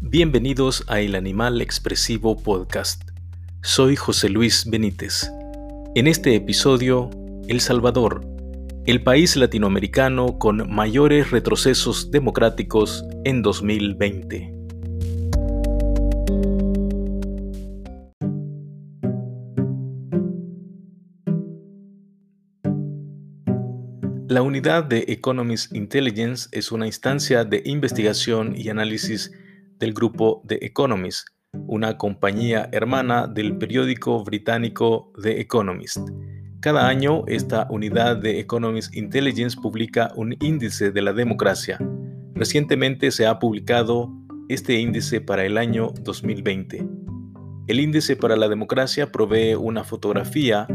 Bienvenidos a El Animal Expresivo Podcast. Soy José Luis Benítez. En este episodio, El Salvador, el país latinoamericano con mayores retrocesos democráticos en 2020. La unidad de Economist Intelligence es una instancia de investigación y análisis del grupo The Economist, una compañía hermana del periódico británico The Economist. Cada año, esta unidad de Economist Intelligence publica un índice de la democracia. Recientemente se ha publicado este índice para el año 2020. El índice para la democracia provee una fotografía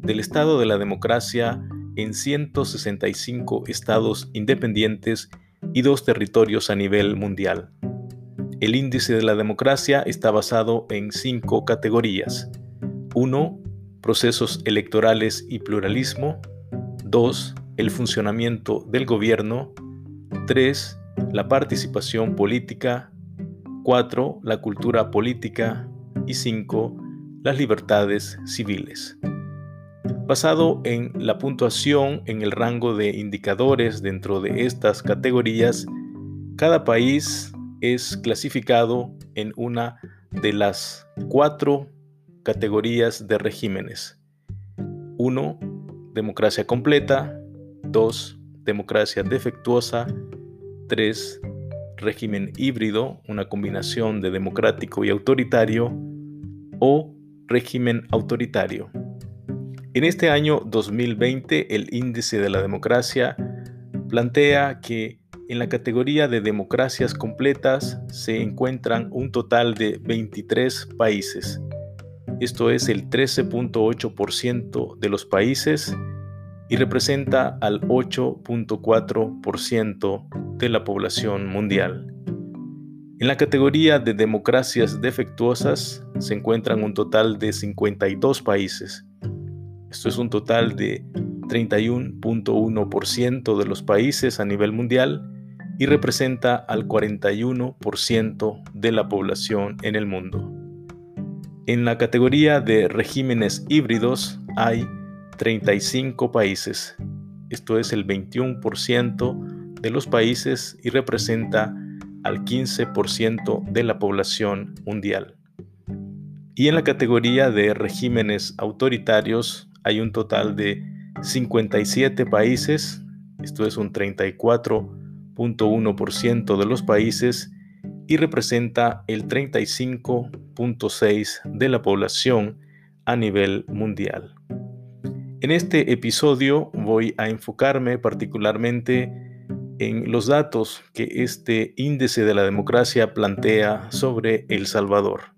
del estado de la democracia en 165 estados independientes y dos territorios a nivel mundial. El índice de la democracia está basado en cinco categorías. 1. Procesos electorales y pluralismo. 2. El funcionamiento del gobierno. 3. La participación política. 4. La cultura política. Y 5. Las libertades civiles. Basado en la puntuación en el rango de indicadores dentro de estas categorías, cada país es clasificado en una de las cuatro categorías de regímenes. 1. Democracia completa. 2. Democracia defectuosa. 3. Régimen híbrido, una combinación de democrático y autoritario. O régimen autoritario. En este año 2020, el índice de la democracia plantea que en la categoría de democracias completas se encuentran un total de 23 países. Esto es el 13.8% de los países y representa al 8.4% de la población mundial. En la categoría de democracias defectuosas se encuentran un total de 52 países. Esto es un total de 31.1% de los países a nivel mundial y representa al 41% de la población en el mundo. En la categoría de regímenes híbridos hay 35 países. Esto es el 21% de los países y representa al 15% de la población mundial. Y en la categoría de regímenes autoritarios hay un total de 57 países, esto es un 34% de los países y representa el 35.6% de la población a nivel mundial. En este episodio voy a enfocarme particularmente en los datos que este índice de la democracia plantea sobre El Salvador.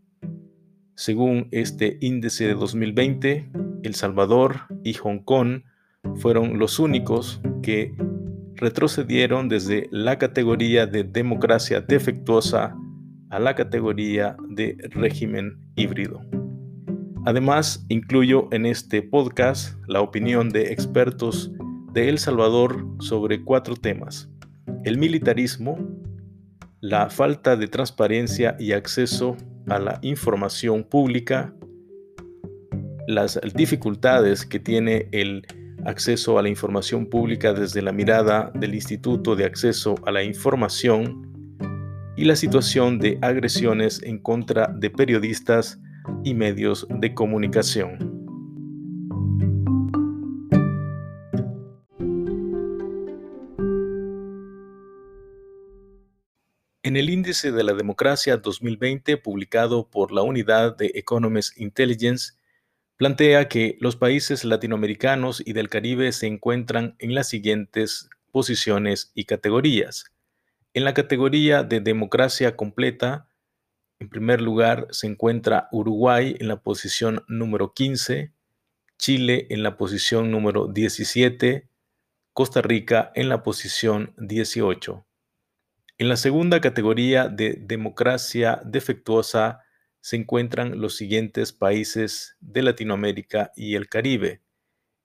Según este índice de 2020, El Salvador y Hong Kong fueron los únicos que retrocedieron desde la categoría de democracia defectuosa a la categoría de régimen híbrido. Además, incluyo en este podcast la opinión de expertos de El Salvador sobre cuatro temas. El militarismo, la falta de transparencia y acceso a la información pública, las dificultades que tiene el acceso a la información pública desde la mirada del Instituto de Acceso a la Información y la situación de agresiones en contra de periodistas y medios de comunicación. En el Índice de la Democracia 2020 publicado por la Unidad de Economist Intelligence, plantea que los países latinoamericanos y del Caribe se encuentran en las siguientes posiciones y categorías. En la categoría de democracia completa, en primer lugar se encuentra Uruguay en la posición número 15, Chile en la posición número 17, Costa Rica en la posición 18. En la segunda categoría de democracia defectuosa se encuentran los siguientes países de Latinoamérica y el Caribe.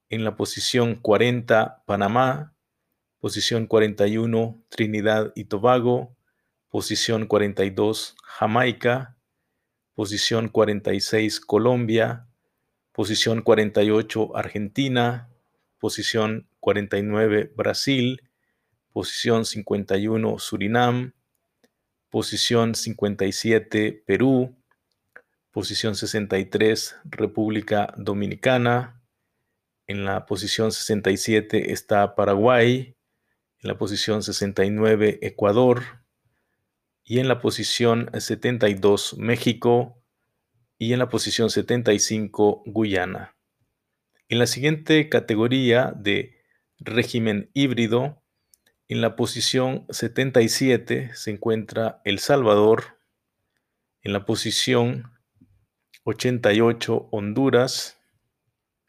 En la posición 40, Panamá, posición 41, Trinidad y Tobago, posición 42 Jamaica, posición 46 Colombia, posición 48 Argentina, posición 49 Brasil, posición 51 Surinam, posición 57 Perú, posición 63 República Dominicana, en la posición 67 está Paraguay, en la posición 69 Ecuador. Y en la posición 72 México. Y en la posición 75 Guyana. En la siguiente categoría de régimen híbrido, en la posición 77 se encuentra El Salvador, en la posición 88 Honduras,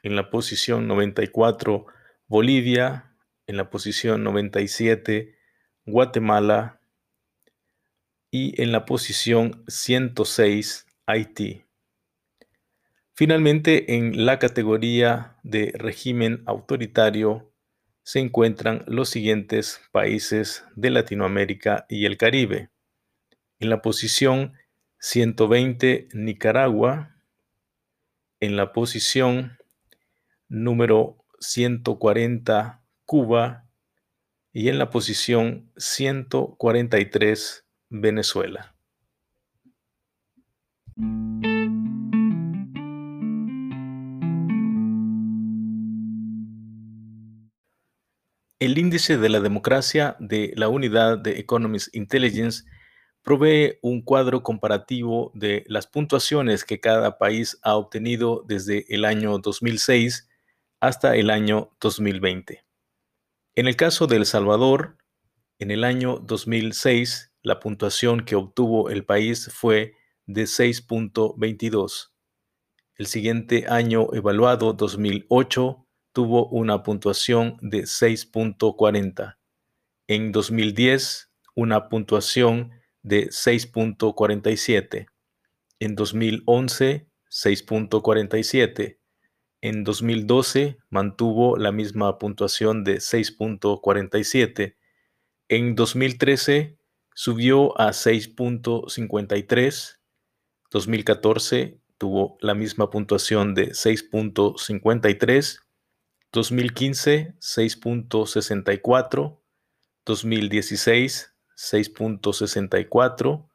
en la posición 94 Bolivia, en la posición 97 Guatemala y en la posición 106 Haití. Finalmente, en la categoría de régimen autoritario se encuentran los siguientes países de Latinoamérica y el Caribe. En la posición 120 Nicaragua, en la posición número 140 Cuba y en la posición 143 Venezuela. El índice de la democracia de la unidad de Economist Intelligence provee un cuadro comparativo de las puntuaciones que cada país ha obtenido desde el año 2006 hasta el año 2020. En el caso de El Salvador, en el año 2006, la puntuación que obtuvo el país fue de 6.22. El siguiente año evaluado, 2008, tuvo una puntuación de 6.40. En 2010, una puntuación de 6.47. En 2011, 6.47. En 2012 mantuvo la misma puntuación de 6.47. En 2013 subió a 6.53. 2014 tuvo la misma puntuación de 6.53. 2015 6.64. 2016 6.64,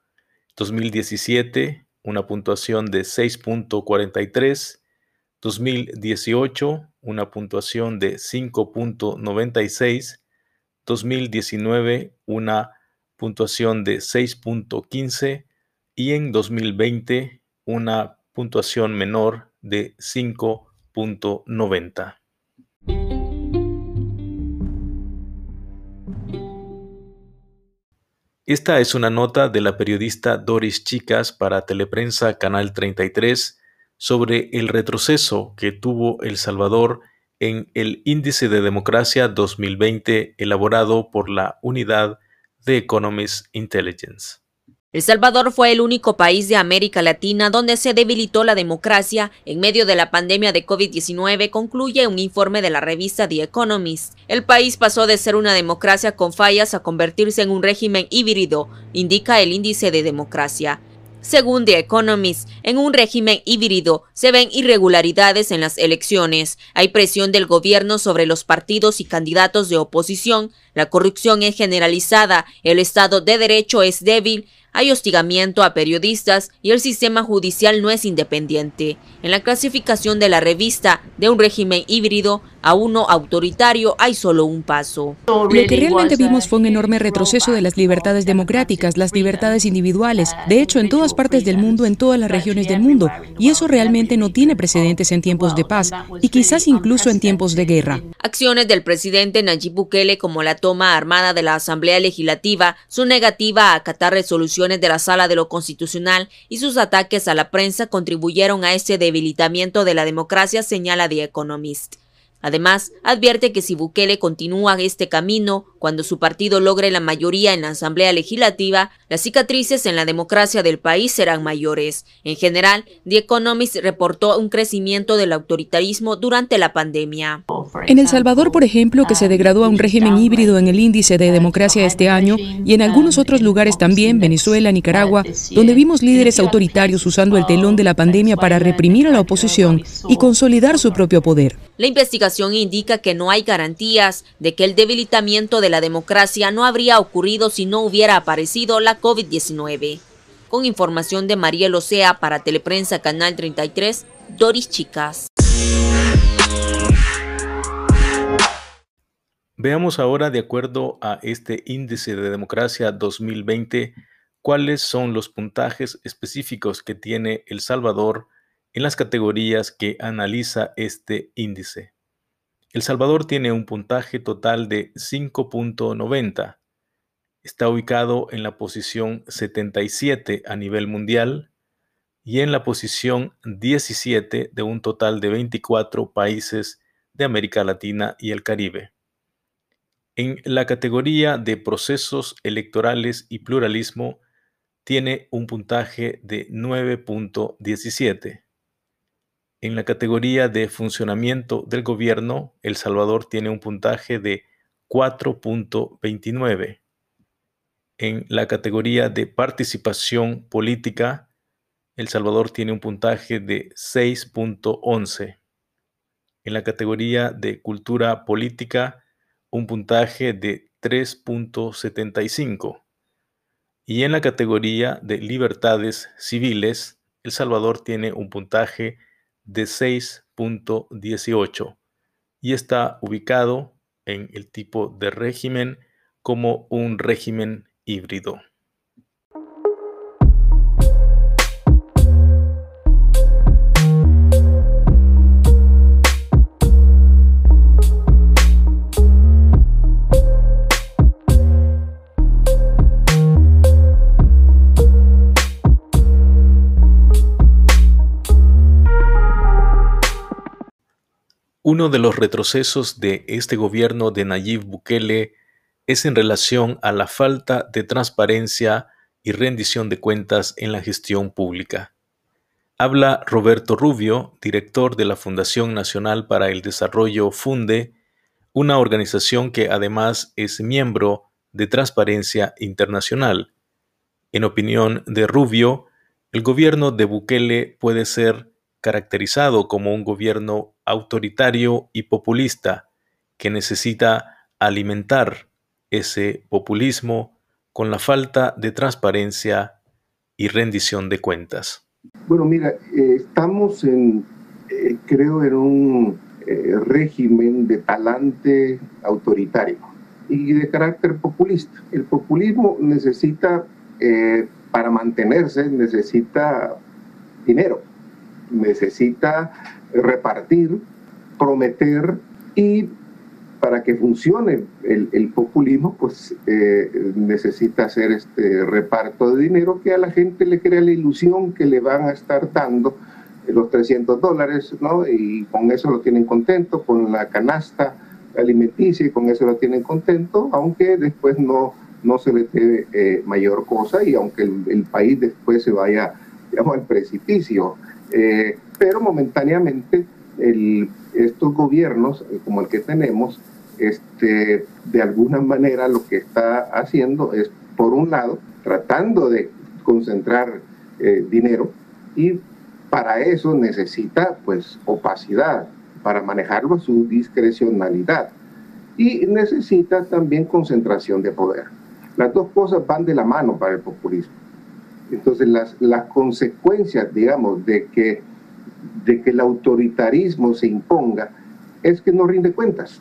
2017 una puntuación de 6.43, 2018 una puntuación de 5.96, 2019 una puntuación de 6.15 y en 2020 una puntuación menor de 5.90. Esta es una nota de la periodista Doris Chicas para Teleprensa Canal 33 sobre el retroceso que tuvo El Salvador en el Índice de Democracia 2020 elaborado por la Unidad de Economist Intelligence. El Salvador fue el único país de América Latina donde se debilitó la democracia. En medio de la pandemia de COVID-19, concluye un informe de la revista The Economist. El país pasó de ser una democracia con fallas a convertirse en un régimen híbrido, indica el índice de democracia. Según The Economist, en un régimen híbrido se ven irregularidades en las elecciones, hay presión del gobierno sobre los partidos y candidatos de oposición, la corrupción es generalizada, el Estado de Derecho es débil, hay hostigamiento a periodistas y el sistema judicial no es independiente. En la clasificación de la revista de un régimen híbrido a uno autoritario hay solo un paso. Lo que realmente vimos fue un enorme retroceso de las libertades democráticas, las libertades individuales, de hecho en todas partes del mundo, en todas las regiones del mundo, y eso realmente no tiene precedentes en tiempos de paz y quizás incluso en tiempos de guerra. Acciones del presidente Nayib Bukele como la toma armada de la Asamblea Legislativa, su negativa a acatar resoluciones de la Sala de lo Constitucional y sus ataques a la prensa contribuyeron a ese debilitamiento de la democracia, señala The Economist. Además, advierte que si Bukele continúa este camino, cuando su partido logre la mayoría en la Asamblea Legislativa, las cicatrices en la democracia del país serán mayores. En general, The Economist reportó un crecimiento del autoritarismo durante la pandemia. En El Salvador, por ejemplo, que se degradó a un régimen híbrido en el índice de democracia este año, y en algunos otros lugares también, Venezuela, Nicaragua, donde vimos líderes autoritarios usando el telón de la pandemia para reprimir a la oposición y consolidar su propio poder. La investigación indica que no hay garantías de que el debilitamiento de la democracia no habría ocurrido si no hubiera aparecido la COVID-19. Con información de María Locea para Teleprensa Canal 33, Doris Chicas. Veamos ahora, de acuerdo a este índice de democracia 2020, cuáles son los puntajes específicos que tiene El Salvador en las categorías que analiza este índice. El Salvador tiene un puntaje total de 5.90. Está ubicado en la posición 77 a nivel mundial y en la posición 17 de un total de 24 países de América Latina y el Caribe. En la categoría de procesos electorales y pluralismo tiene un puntaje de 9.17. En la categoría de funcionamiento del gobierno, El Salvador tiene un puntaje de 4.29. En la categoría de participación política, El Salvador tiene un puntaje de 6.11. En la categoría de cultura política, un puntaje de 3.75. Y en la categoría de libertades civiles, El Salvador tiene un puntaje de 6.18 y está ubicado en el tipo de régimen como un régimen híbrido. Uno de los retrocesos de este gobierno de Nayib Bukele es en relación a la falta de transparencia y rendición de cuentas en la gestión pública. Habla Roberto Rubio, director de la Fundación Nacional para el Desarrollo Funde, una organización que además es miembro de Transparencia Internacional. En opinión de Rubio, el gobierno de Bukele puede ser caracterizado como un gobierno autoritario y populista que necesita alimentar ese populismo con la falta de transparencia y rendición de cuentas. Bueno, mira, eh, estamos en, eh, creo, en un eh, régimen de talante autoritario y de carácter populista. El populismo necesita, para mantenerse, necesita dinero necesita repartir, prometer y para que funcione el, populismo, pues eh, necesita hacer este reparto de dinero que a la gente le crea la ilusión que le van a estar dando los 300 dólares, ¿no? Y con eso lo tienen contento, con la canasta alimenticia y con eso lo tienen contento, aunque después no, no se le dé eh, mayor cosa y aunque el, país después se vaya, digamos, al precipicio. Eh, pero momentáneamente estos gobiernos, eh, como el que tenemos, este, de alguna manera lo que está haciendo es, por un lado, tratando de concentrar eh, dinero y para eso necesita pues opacidad, para manejarlo su discrecionalidad y necesita también concentración de poder. Las dos cosas van de la mano para el populismo. Entonces, las, las consecuencias, digamos, de que, de que el autoritarismo se imponga es que no rinde cuentas.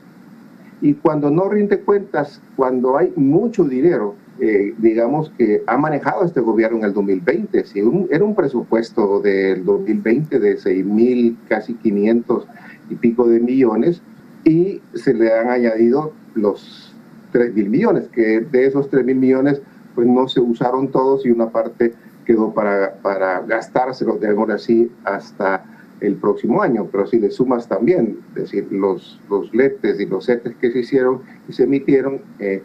Y cuando no rinde cuentas, cuando hay mucho dinero, eh, digamos que ha manejado este gobierno en el 2020, si era un presupuesto del 2020 de 6 mil, casi 500 y pico de millones, y se le han añadido los 3 mil millones, que de esos 3 mil millones pues no se usaron todos y una parte quedó para, para gastárselo, digamos así, hasta el próximo año, pero si le sumas también, es decir, los, los letes y los setes que se hicieron y se emitieron, eh,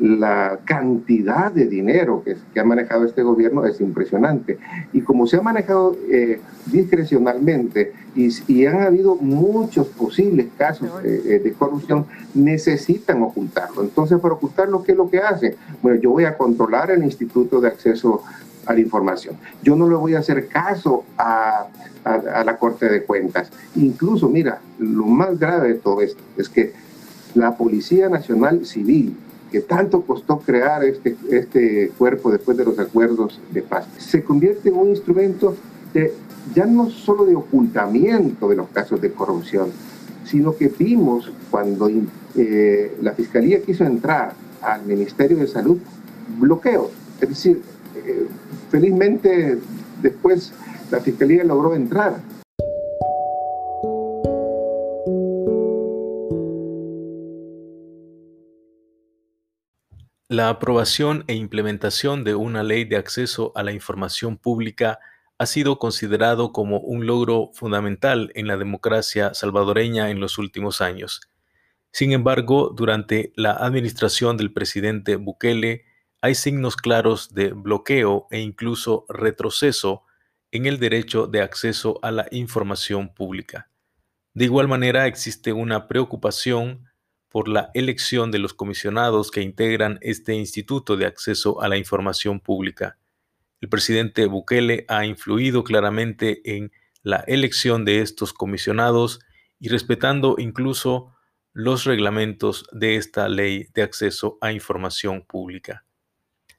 la cantidad de dinero que, que, ha manejado este gobierno es impresionante. Y como se ha manejado eh, discrecionalmente y, y, han habido muchos posibles casos eh, de corrupción, necesitan ocultarlo. Entonces, para ocultarlo, ¿qué es lo que hacen? Bueno, yo voy a controlar el Instituto de Acceso a la Información. Yo no le voy a hacer caso a, a la Corte de Cuentas. Incluso, mira, lo más grave de todo esto es que la Policía Nacional Civil, que tanto costó crear este, este cuerpo después de los acuerdos de paz, se convierte en un instrumento de, ya no solo de ocultamiento de los casos de corrupción, sino que vimos cuando eh, la Fiscalía quiso entrar al Ministerio de Salud, bloqueos. Es decir, eh, felizmente después la Fiscalía logró entrar, La aprobación e implementación de una ley de acceso a la información pública ha sido considerado como un logro fundamental en la democracia salvadoreña en los últimos años. Sin embargo, durante la administración del presidente Bukele hay signos claros de bloqueo e incluso retroceso en el derecho de acceso a la información pública. De igual manera, existe una preocupación por la elección de los comisionados que integran este Instituto de Acceso a la Información Pública. El presidente Bukele ha influido claramente en la elección de estos comisionados y respetando incluso los reglamentos de esta ley de acceso a información pública.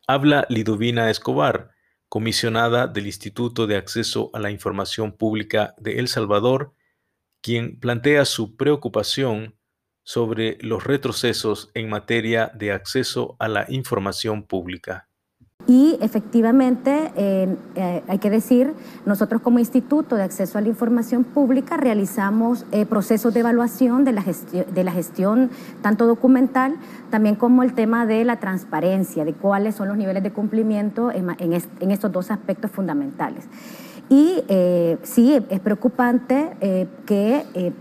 Habla Lidovina Escobar, comisionada del Instituto de Acceso a la Información Pública de El Salvador, quien plantea su preocupación sobre los retrocesos en materia de acceso a la información pública. Y efectivamente, eh, hay que decir, nosotros como Instituto de Acceso a la Información Pública realizamos eh, procesos de evaluación de la, de la gestión tanto documental, también como el tema de la transparencia, de cuáles son los niveles de cumplimiento en, estos dos aspectos fundamentales. Y eh, sí, es preocupante que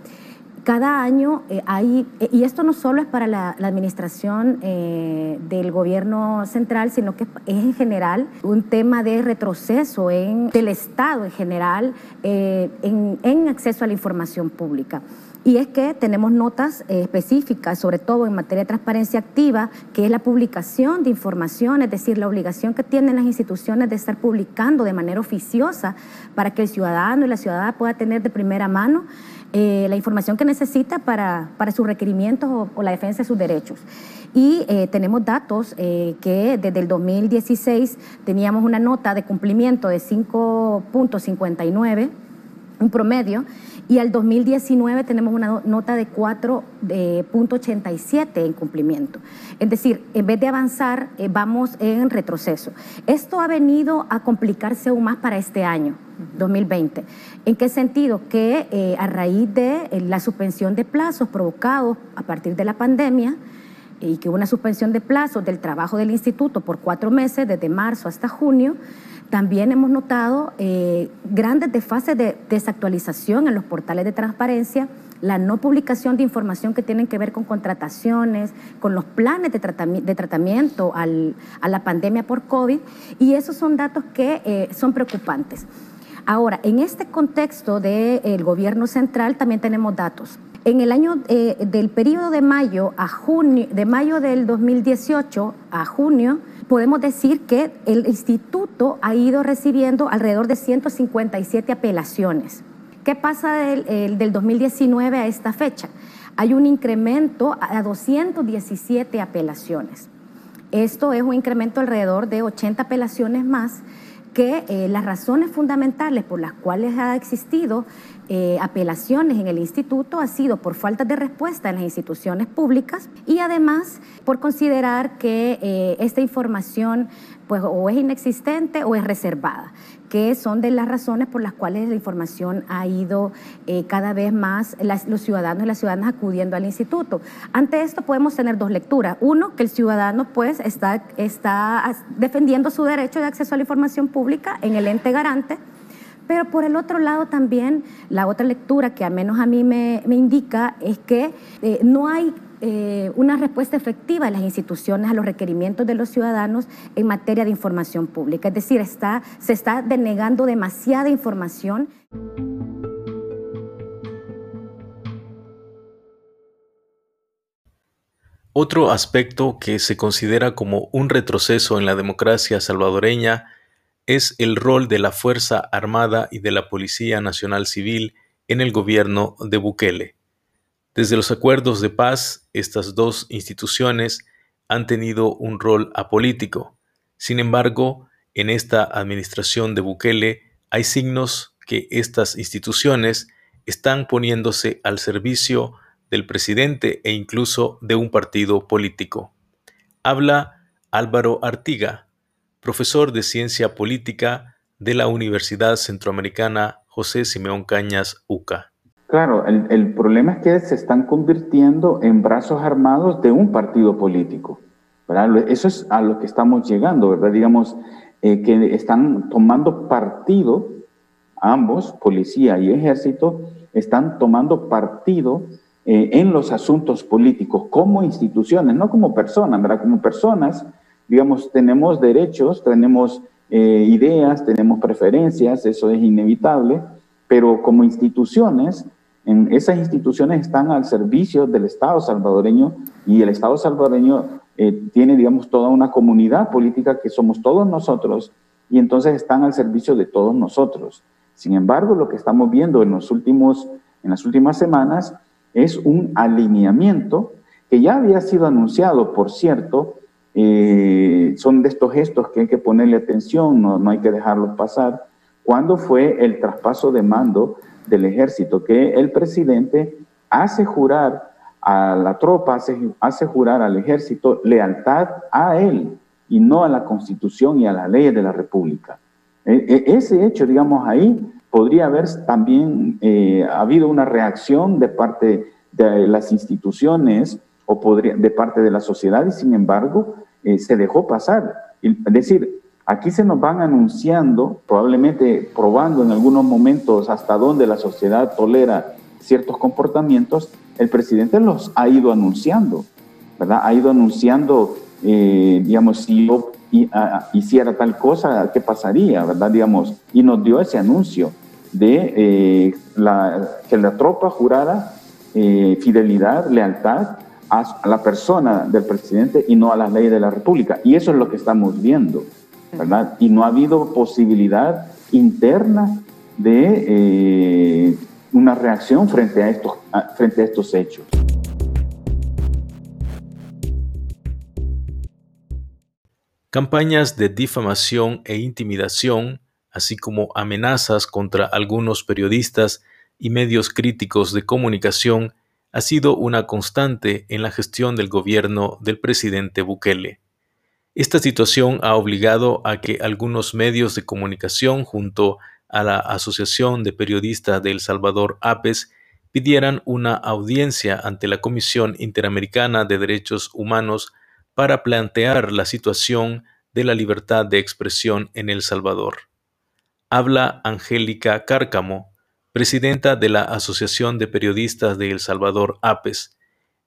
cada año eh, hay, eh, y esto no solo es para la, administración eh, del gobierno central, sino que es en general un tema de retroceso en, del Estado en general en, acceso a la información pública. Y es que tenemos notas específicas, sobre todo en materia de transparencia activa, que es la publicación de información, es decir, la obligación que tienen las instituciones de estar publicando de manera oficiosa para que el ciudadano y la ciudadana pueda tener de primera mano eh, la información que necesita para, para sus requerimientos o, la defensa de sus derechos. Y eh, tenemos datos eh, que desde el 2016 teníamos una nota de cumplimiento de 5.59, un promedio, y al 2019 tenemos una nota de 4.87 en cumplimiento. Es decir, en vez de avanzar, vamos en retroceso. Esto ha venido a complicarse aún más para este año. 2020. ¿En qué sentido? Que eh, a raíz de eh, la suspensión de plazos provocados a partir de la pandemia y que hubo una suspensión de plazos del trabajo del instituto por cuatro meses, desde marzo hasta junio, también hemos notado eh, grandes desfases de desactualización en los portales de transparencia, la no publicación de información que tienen que ver con contrataciones, con los planes de, tratamiento a la pandemia por COVID, y esos son datos que son preocupantes. Ahora, en este contexto del gobierno central también tenemos datos. En el año eh, del periodo de mayo a junio, de mayo del 2018 a junio, podemos decir que el instituto ha ido recibiendo alrededor de 157 apelaciones. ¿Qué pasa del, del 2019 a esta fecha? Hay un incremento a 217 apelaciones. Esto es un incremento alrededor de 80 apelaciones más que eh, las razones fundamentales por las cuales ha existido eh, apelaciones en el instituto ha sido por falta de respuesta en las instituciones públicas y además por considerar que eh, esta información pues o es inexistente o es reservada, que son de las razones por las cuales la información ha ido eh, cada vez más los ciudadanos y las ciudadanas acudiendo al instituto. Ante esto podemos tener dos lecturas. Uno, que el ciudadano pues está, está defendiendo su derecho de acceso a la información pública en el ente garante, Pero por el otro lado también, la otra lectura que al menos a mí me, indica es que eh, no hay eh, una respuesta efectiva de las instituciones a los requerimientos de los ciudadanos en materia de información pública. Es decir, se está denegando demasiada información. Otro aspecto que se considera como un retroceso en la democracia salvadoreña es el rol de la Fuerza Armada y de la Policía Nacional Civil en el gobierno de Bukele. Desde los acuerdos de paz, estas dos instituciones han tenido un rol apolítico. Sin embargo, en esta administración de Bukele hay signos que estas instituciones están poniéndose al servicio del presidente e incluso de un partido político. Habla Álvaro Artiga, profesor de Ciencia Política de la Universidad Centroamericana José Simeón Cañas UCA. Claro, el, problema es que se están convirtiendo en brazos armados de un partido político. Eso es a lo que estamos llegando, ¿verdad? Digamos, eh, que están tomando partido, ambos, policía y ejército, están tomando partido eh, en los asuntos políticos como instituciones, no como personas, ¿verdad? Como personas, digamos, tenemos derechos, tenemos eh, ideas, tenemos preferencias, eso es inevitable, pero como instituciones, en esas instituciones están al servicio del Estado salvadoreño y el Estado salvadoreño eh, tiene, digamos, toda una comunidad política que somos todos nosotros y entonces están al servicio de todos nosotros. Sin embargo, lo que estamos viendo en, los últimos, en las últimas semanas es un alineamiento que ya había sido anunciado, por cierto, eh, son de estos gestos que hay que ponerle atención, no, no hay que dejarlos pasar, cuando fue el traspaso de mando del ejército, que el presidente hace jurar a la tropa, hace, jurar al ejército lealtad a él y no a la constitución y a las leyes de la república. E, e, ese hecho, digamos, ahí podría haber también eh, habido una reacción de parte de las instituciones o de parte de la sociedad y sin embargo eh, se dejó pasar. Es decir, aquí se nos van anunciando, probablemente probando en algunos momentos hasta dónde la sociedad tolera ciertos comportamientos, el presidente los ha ido anunciando, ¿verdad? Ha ido anunciando, eh, digamos, si yo hiciera tal cosa, ¿qué pasaría, verdad? Digamos, y nos dio ese anuncio de eh, la, que la tropa jurara eh, fidelidad, lealtad a, la persona del presidente y no a las leyes de la República. Y eso es lo que estamos viendo, Y no ha habido posibilidad interna de eh, una reacción frente a, estos, frente a estos hechos. Campañas de difamación e intimidación así como amenazas contra algunos periodistas y medios críticos de comunicación, ha sido una constante en la gestión del gobierno del presidente Bukele. Esta situación ha obligado a que algunos medios de comunicación junto a la Asociación de Periodistas de El Salvador APES pidieran una audiencia ante la Comisión Interamericana de Derechos Humanos para plantear la situación de la libertad de expresión en El Salvador habla Angélica Cárcamo, presidenta de la Asociación de Periodistas de El Salvador, APES.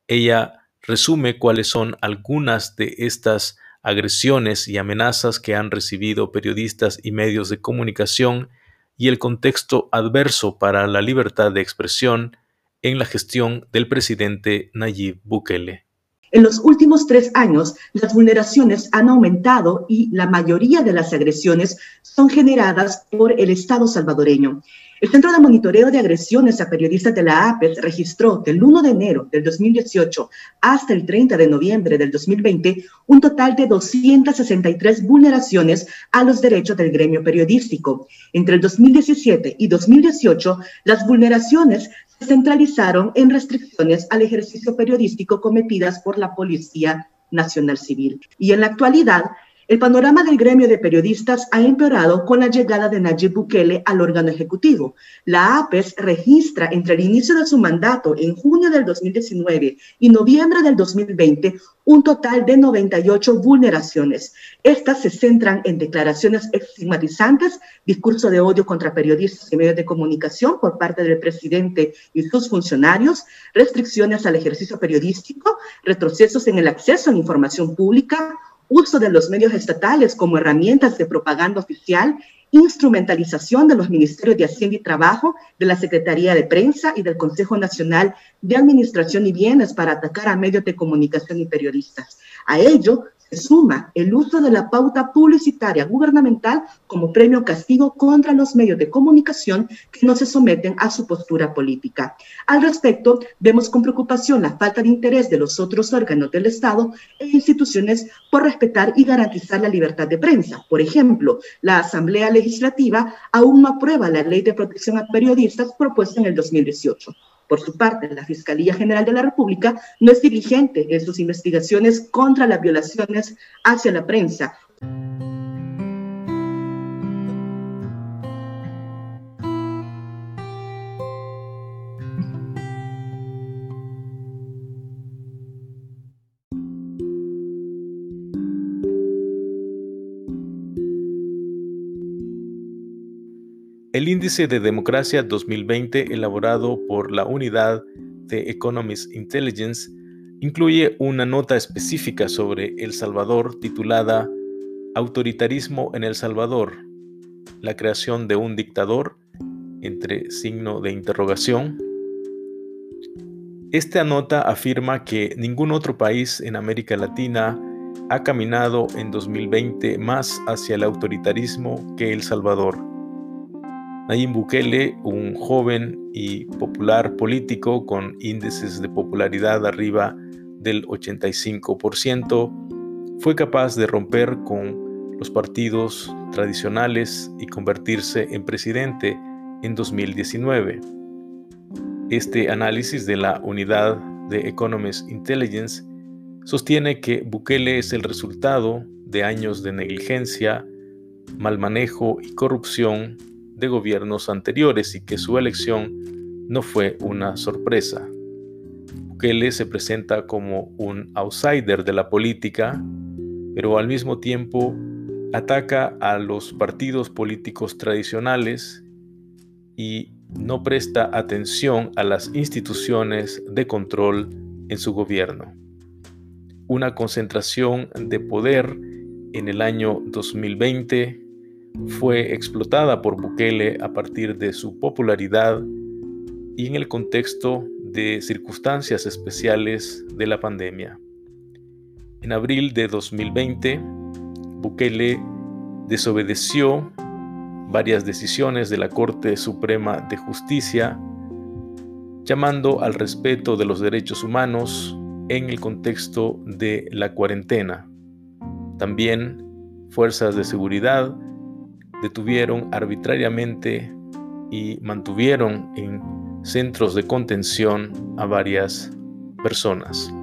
Ella resume cuáles son algunas de estas agresiones y amenazas que han recibido periodistas y medios de comunicación y el contexto adverso para la libertad de expresión en la gestión del presidente Nayib Bukele. En los últimos tres años, las vulneraciones han aumentado y la mayoría de las agresiones son generadas por el Estado salvadoreño. El Centro de Monitoreo de Agresiones a Periodistas de la APES registró del 1 de enero del 2018 hasta el 30 de noviembre del 2020 un total de 263 vulneraciones a los derechos del gremio periodístico. Entre el 2017 y 2018, las vulneraciones centralizaron en restricciones al ejercicio periodístico cometidas por la Policía Nacional Civil. Y en la actualidad, El panorama del gremio de periodistas ha empeorado con la llegada de Nayib Bukele al órgano ejecutivo. La APES registra entre el inicio de su mandato en junio del 2019 y noviembre del 2020 un total de 98 vulneraciones. Estas se centran en declaraciones estigmatizantes, discurso de odio contra periodistas y medios de comunicación por parte del presidente y sus funcionarios, restricciones al ejercicio periodístico, retrocesos en el acceso a la información pública, uso de los medios estatales como herramientas de propaganda oficial, instrumentalización de los ministerios de Hacienda y Trabajo, de la Secretaría de Prensa y del Consejo Nacional de Administración y Bienes para atacar a medios de comunicación y periodistas. A ello se suma el uso de la pauta publicitaria gubernamental como premio castigo contra los medios de comunicación que no se someten a su postura política. Al respecto, vemos con preocupación la falta de interés de los otros órganos del Estado e instituciones por respetar y garantizar la libertad de prensa. Por ejemplo, la Asamblea Legislativa aún no aprueba la ley de protección a periodistas propuesta en el 2018. Por su parte, la Fiscalía General de la República no es diligente en sus investigaciones contra las violaciones hacia la prensa El Índice de Democracia 2020, elaborado por la Unidad de Economist Intelligence, incluye una nota específica sobre El Salvador titulada Autoritarismo en El Salvador, la creación de un dictador, entre signo de interrogación. Esta nota afirma que ningún otro país en América Latina ha caminado en 2020 más hacia el autoritarismo que El Salvador. Nayib Bukele, un joven y popular político con índices de popularidad arriba del 85%, fue capaz de romper con los partidos tradicionales y convertirse en presidente en 2019. Este análisis de la unidad de Economist Intelligence sostiene que Bukele es el resultado de años de negligencia, mal manejo y corrupción de gobiernos anteriores y que su elección no fue una sorpresa. Bukele se presenta como un outsider de la política, pero al mismo tiempo ataca a los partidos políticos tradicionales y no presta atención a las instituciones de control en su gobierno. Una concentración de poder en el año 2020 fue explotada por Bukele a partir de su popularidad y en el contexto de circunstancias especiales de la pandemia. En abril de 2020, Bukele desobedeció varias decisiones de la Corte Suprema de Justicia, llamando al respeto de los derechos humanos en el contexto de la cuarentena. También fuerzas de seguridad detuvieron arbitrariamente y mantuvieron en centros de contención a varias personas.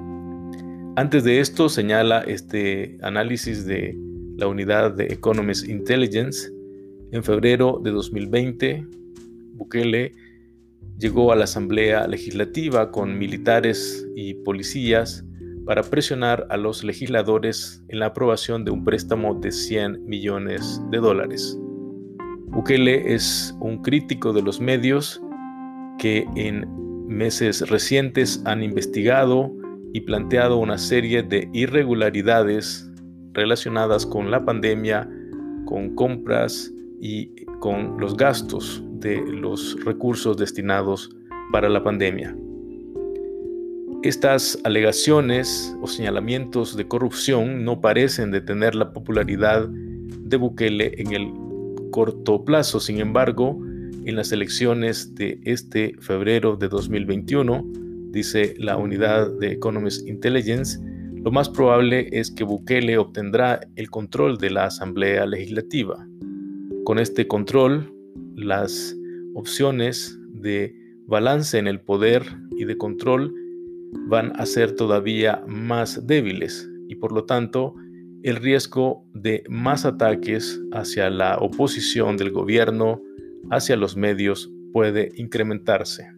Antes de esto, señala este análisis de la unidad de Economist Intelligence, en febrero de 2020, Bukele llegó a la Asamblea Legislativa con militares y policías para presionar a los legisladores en la aprobación de un préstamo de 100 millones de dólares. Bukele es un crítico de los medios que en meses recientes han investigado y planteado una serie de irregularidades relacionadas con la pandemia, con compras y con los gastos de los recursos destinados para la pandemia. Estas alegaciones o señalamientos de corrupción no parecen detener la popularidad de Bukele en el corto plazo. Sin embargo, en las elecciones de este febrero de 2021, dice la unidad de Economist Intelligence, lo más probable es que Bukele obtendrá el control de la Asamblea Legislativa. Con este control, las opciones de balance en el poder y de control van a ser todavía más débiles y por lo tanto el riesgo de más ataques hacia la oposición del gobierno, hacia los medios, puede incrementarse.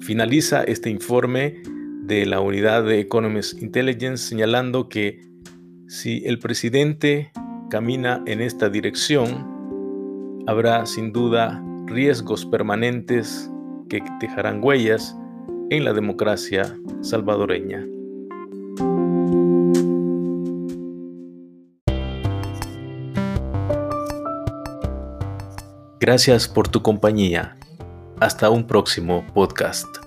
Finaliza este informe de la unidad de Economist Intelligence señalando que si el presidente camina en esta dirección, habrá sin duda riesgos permanentes que dejarán huellas en la democracia salvadoreña. Gracias por tu compañía. Hasta un próximo podcast.